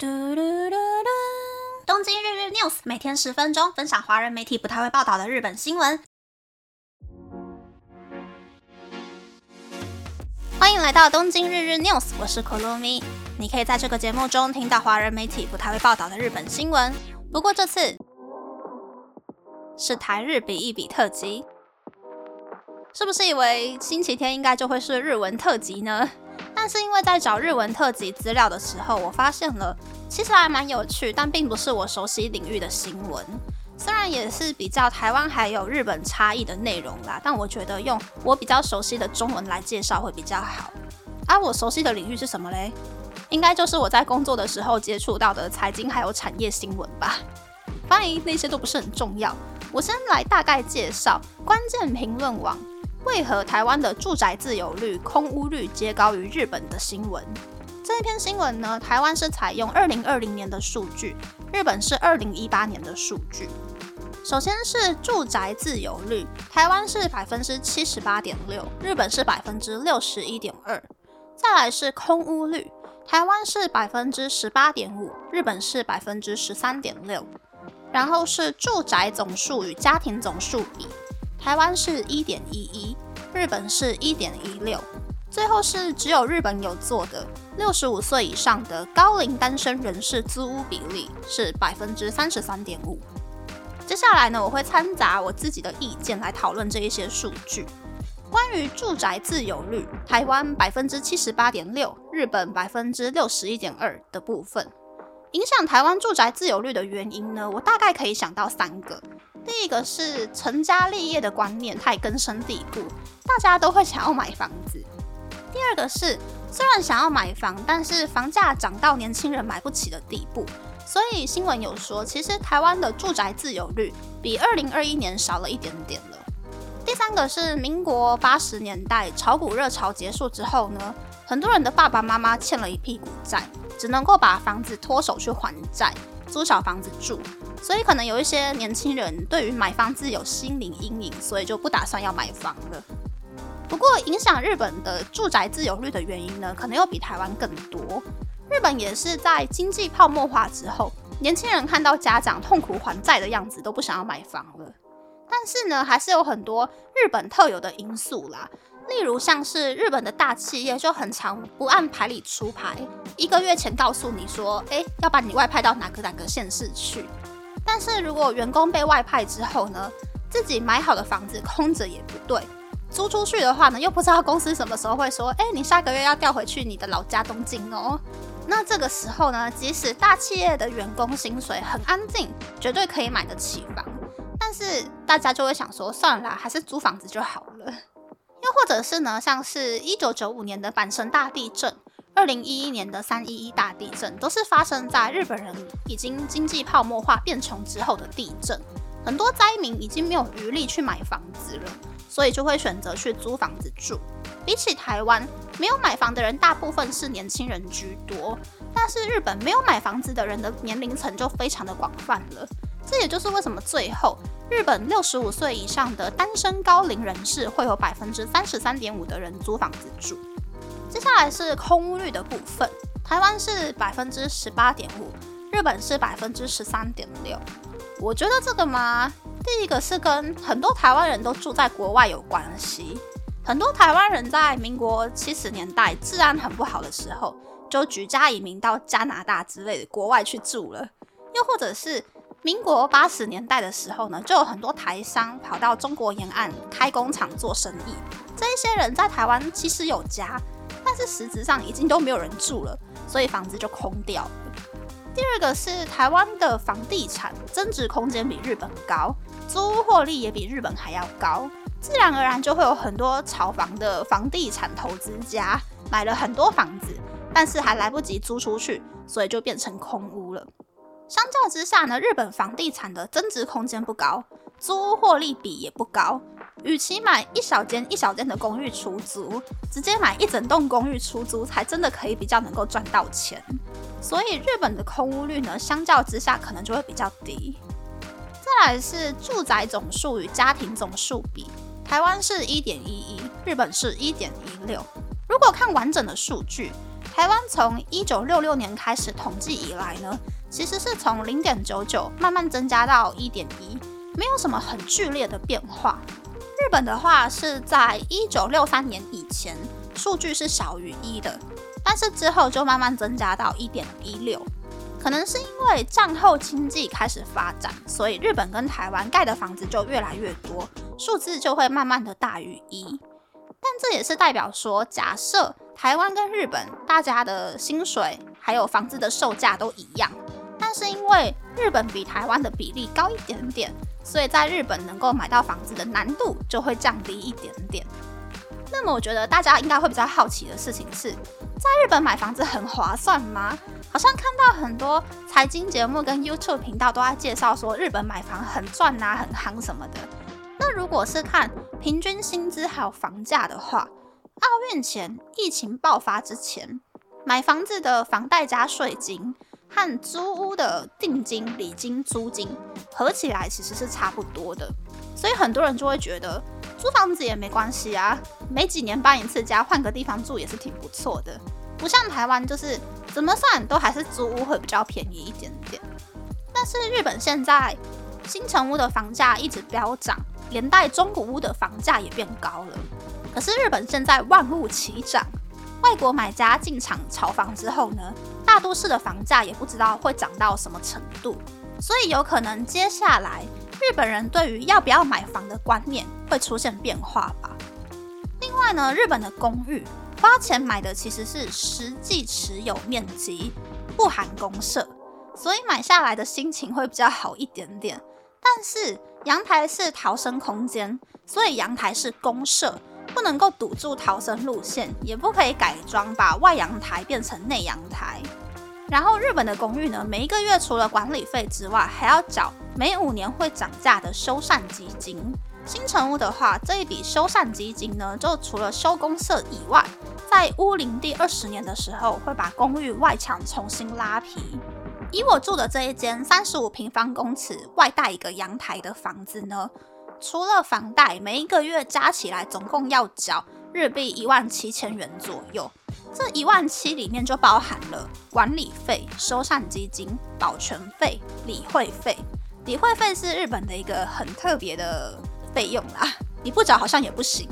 嘟嘟嘟嘟！东京日日 news 每天十分钟，分享华人媒体不太会报道的日本新闻。欢迎来到东京日日 news，我是可露咪。你可以在这个节目中听到华人媒体不太会报道的日本新闻。不过这次是台日比一比特辑，是不是以为星期天应该就会是日文特辑呢？是因为在找日文特辑资料的时候，我发现了其实还蛮有趣，但并不是我熟悉领域的新闻。虽然也是比较台湾还有日本差异的内容啦，但我觉得用我比较熟悉的中文来介绍会比较好。而我熟悉的领域是什么嘞？应该就是我在工作的时候接触到的财经还有产业新闻吧。欢迎那些都不是很重要。我先来大概介绍关键评论网。为何台湾的住宅自有率、空屋率皆高于日本的新闻？这一篇新闻呢？台湾是采用二零二零年的数据，日本是二零一八年的数据。首先是住宅自有率，台湾是百分之七十八点六，日本是百分之六十一点二。再来是空屋率，台湾是百分之十八点五，日本是百分之十三点六。然后是住宅总数与家庭总数比。台湾是一点一一，日本是一点一六，最后是只有日本有做的六十五岁以上的高龄单身人士租屋比例是百分之三十三点五。接下来呢，我会掺杂我自己的意见来讨论这一些数据。关于住宅自有率，台湾百分之七十八点六，日本百分之六十一点二的部分，影响台湾住宅自有率的原因呢，我大概可以想到三个。第一个是成家立业的观念太根深蒂固，大家都会想要买房子。第二个是虽然想要买房，但是房价涨到年轻人买不起的地步，所以新闻有说，其实台湾的住宅自有率比二零二一年少了一点点了。第三个是民国八十年代炒股热潮结束之后呢，很多人的爸爸妈妈欠了一屁股债，只能够把房子脱手去还债。租小房子住，所以可能有一些年轻人对于买房子有心灵阴影，所以就不打算要买房了。不过，影响日本的住宅自由率的原因呢，可能又比台湾更多。日本也是在经济泡沫化之后，年轻人看到家长痛苦还债的样子，都不想要买房了。但是呢，还是有很多日本特有的因素啦。例如像是日本的大企业就很常不按牌理出牌，一个月前告诉你说，哎，要把你外派到哪个哪个县市去。但是如果员工被外派之后呢，自己买好的房子空着也不对，租出去的话呢，又不知道公司什么时候会说，哎，你下个月要调回去你的老家东京哦。那这个时候呢，即使大企业的员工薪水很安静，绝对可以买得起房，但是大家就会想说，算了，还是租房子就好了。又或者是呢，像是一九九五年的阪神大地震，二零一一年的三一一大地震，都是发生在日本人已经经济泡沫化变穷之后的地震。很多灾民已经没有余力去买房子了，所以就会选择去租房子住。比起台湾，没有买房的人大部分是年轻人居多，但是日本没有买房子的人的年龄层就非常的广泛了。这也就是为什么最后。日本六十五岁以上的单身高龄人士会有百分之三十三点五的人租房子住。接下来是空屋率的部分，台湾是百分之十八点五，日本是百分之十三点六。我觉得这个嘛，第一个是跟很多台湾人都住在国外有关系。很多台湾人在民国七十年代治安很不好的时候，就举家移民到加拿大之类的国外去住了，又或者是。民国八十年代的时候呢，就有很多台商跑到中国沿岸开工厂做生意。这一些人在台湾其实有家，但是实质上已经都没有人住了，所以房子就空掉了。第二个是台湾的房地产增值空间比日本高，租屋获利也比日本还要高，自然而然就会有很多炒房的房地产投资家买了很多房子，但是还来不及租出去，所以就变成空屋了。相较之下呢，日本房地产的增值空间不高，租屋获利比也不高。与其买一小间一小间的公寓出租，直接买一整栋公寓出租，才真的可以比较能够赚到钱。所以日本的空屋率呢，相较之下可能就会比较低。再来是住宅总数与家庭总数比，台湾是一点一一，日本是一点一六。如果看完整的数据。台湾从一九六六年开始统计以来呢，其实是从零点九九慢慢增加到一点一，没有什么很剧烈的变化。日本的话是在一九六三年以前，数据是小于一的，但是之后就慢慢增加到一点一六。可能是因为战后经济开始发展，所以日本跟台湾盖的房子就越来越多，数字就会慢慢的大于一。但这也是代表说，假设台湾跟日本大家的薪水还有房子的售价都一样，但是因为日本比台湾的比例高一点点，所以在日本能够买到房子的难度就会降低一点点。那么我觉得大家应该会比较好奇的事情是，在日本买房子很划算吗？好像看到很多财经节目跟 YouTube 频道都在介绍说日本买房很赚呐，很夯什么的。那如果是看平均薪资还有房价的话，奥运前疫情爆发之前，买房子的房贷加税金和租屋的定金、礼金、租金合起来其实是差不多的，所以很多人就会觉得租房子也没关系啊，没几年搬一次家，换个地方住也是挺不错的。不像台湾，就是怎么算都还是租屋会比较便宜一点点。但是日本现在新城屋的房价一直飙涨，连带中古屋的房价也变高了。可是日本现在万物齐涨，外国买家进场炒房之后呢，大都市的房价也不知道会涨到什么程度，所以有可能接下来日本人对于要不要买房的观念会出现变化吧。另外呢，日本的公寓。花钱买的其实是实际持有面积，不含公设，所以买下来的心情会比较好一点点。但是阳台是逃生空间，所以阳台是公设，不能够堵住逃生路线，也不可以改装把外阳台变成内阳台。然后日本的公寓呢，每一个月除了管理费之外，还要缴每五年会涨价的修缮基金。新成屋的话，这一笔修缮基金呢，就除了修公社以外，在屋龄第二十年的时候，会把公寓外墙重新拉皮。以我住的这一间三十五平方公尺、外带一个阳台的房子呢，除了房贷，每一个月加起来总共要缴日币一万七千元左右。这一万七里面就包含了管理费、修缮基金、保全费、理会费。理会费是日本的一个很特别的。费用啦，你不缴好像也不行。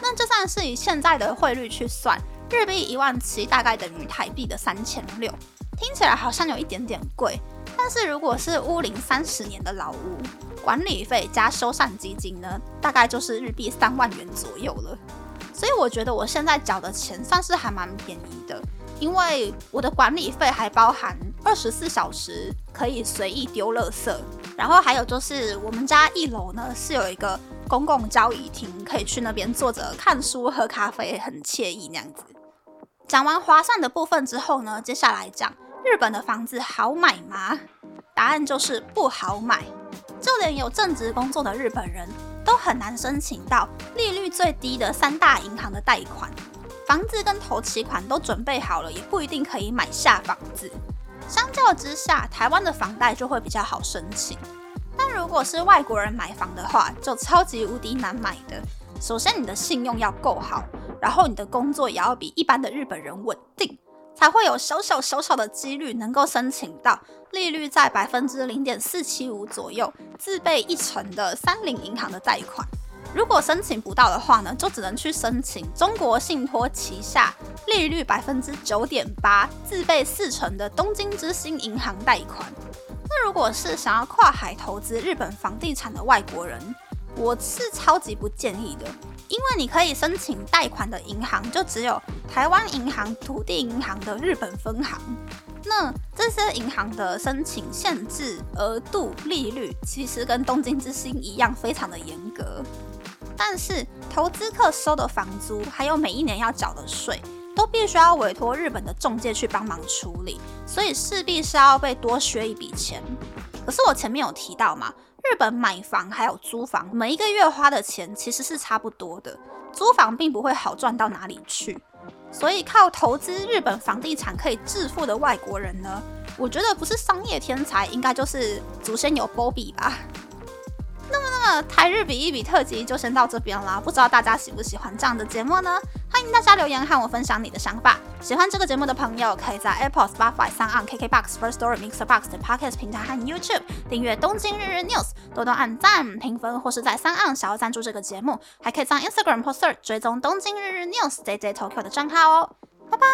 那就算是以现在的汇率去算，日币一万七大概等于台币的三千六，听起来好像有一点点贵。但是如果是屋龄三十年的老屋，管理费加修缮基金呢，大概就是日币三万元左右了。所以我觉得我现在缴的钱算是还蛮便宜的，因为我的管理费还包含二十四小时可以随意丢垃圾。然后还有就是，我们家一楼呢是有一个公共交易厅，可以去那边坐着看书、喝咖啡，很惬意那样子。讲完划算的部分之后呢，接下来讲日本的房子好买吗？答案就是不好买。就连有正职工作的日本人都很难申请到利率最低的三大银行的贷款，房子跟头期款都准备好了，也不一定可以买下房子。相较之下，台湾的房贷就会比较好申请。但如果是外国人买房的话，就超级无敌难买的。首先，你的信用要够好，然后你的工作也要比一般的日本人稳定，才会有小小小小的几率能够申请到利率在百分之零点四七五左右、自备一成的三菱银行的贷款。如果申请不到的话呢，就只能去申请中国信托旗下利率百分之九点八、自备四成的东京之星银行贷款。那如果是想要跨海投资日本房地产的外国人，我是超级不建议的，因为你可以申请贷款的银行就只有台湾银行、土地银行的日本分行。那这些银行的申请限制、额度、利率，其实跟东京之星一样，非常的严格。但是投资客收的房租，还有每一年要缴的税，都必须要委托日本的中介去帮忙处理，所以势必是要被多削一笔钱。可是我前面有提到嘛，日本买房还有租房，每一个月花的钱其实是差不多的，租房并不会好赚到哪里去。所以靠投资日本房地产可以致富的外国人呢，我觉得不是商业天才，应该就是祖先有波比吧。那么，那么台日比一比特辑就先到这边了。不知道大家喜不喜欢这样的节目呢？欢迎大家留言和我分享你的想法。喜欢这个节目的朋友，可以在 Apple、Spotify、三 on KKBox、First Story、Mixer Box 的 Podcast 平台和 YouTube 订阅《东京日日 News》，多多按赞、评分，或是在三 on 想要赞助这个节目，还可以在 Instagram 或 Search 追踪《东京日日 News》JJ Tokyo 的账号哦。拜拜。